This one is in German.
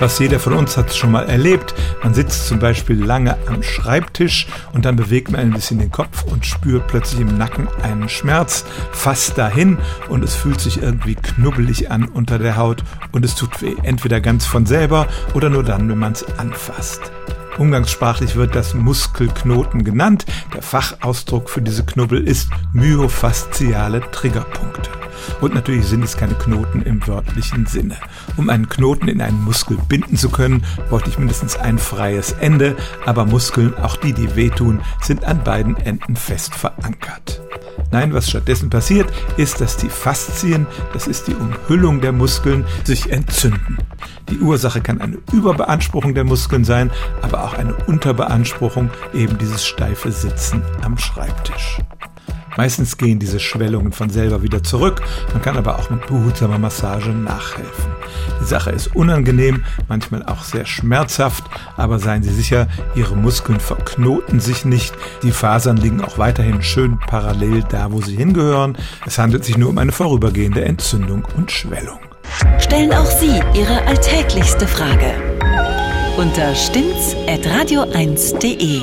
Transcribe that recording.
Fast jeder von uns hat es schon mal erlebt. Man sitzt zum Beispiel lange am Schreibtisch und dann bewegt man ein bisschen den Kopf und spürt plötzlich im Nacken einen Schmerz, fast dahin und es fühlt sich irgendwie knubbelig an unter der Haut und es tut weh, entweder ganz von selber oder nur dann, wenn man es anfasst. Umgangssprachlich wird das Muskelknoten genannt. Der Fachausdruck für diese Knubbel ist myofasziale Triggerpunkte. Und natürlich sind es keine Knoten im wörtlichen Sinne. Um einen Knoten in einen Muskel binden zu können, bräuchte ich mindestens ein freies Ende, aber Muskeln, auch die, die wehtun, sind an beiden Enden fest verankert. Nein, was stattdessen passiert, ist, dass die Faszien, das ist die Umhüllung der Muskeln, sich entzünden. Die Ursache kann eine Überbeanspruchung der Muskeln sein, aber auch eine Unterbeanspruchung, eben dieses steife Sitzen am Schreibtisch. Meistens gehen diese Schwellungen von selber wieder zurück, man kann aber auch mit behutsamer Massage nachhelfen. Die Sache ist unangenehm, manchmal auch sehr schmerzhaft, aber seien Sie sicher, Ihre Muskeln verknoten sich nicht, die Fasern liegen auch weiterhin schön parallel da, wo sie hingehören. Es handelt sich nur um eine vorübergehende Entzündung und Schwellung. Stellen auch Sie Ihre alltäglichste Frage unter stimmtz.radio1.de.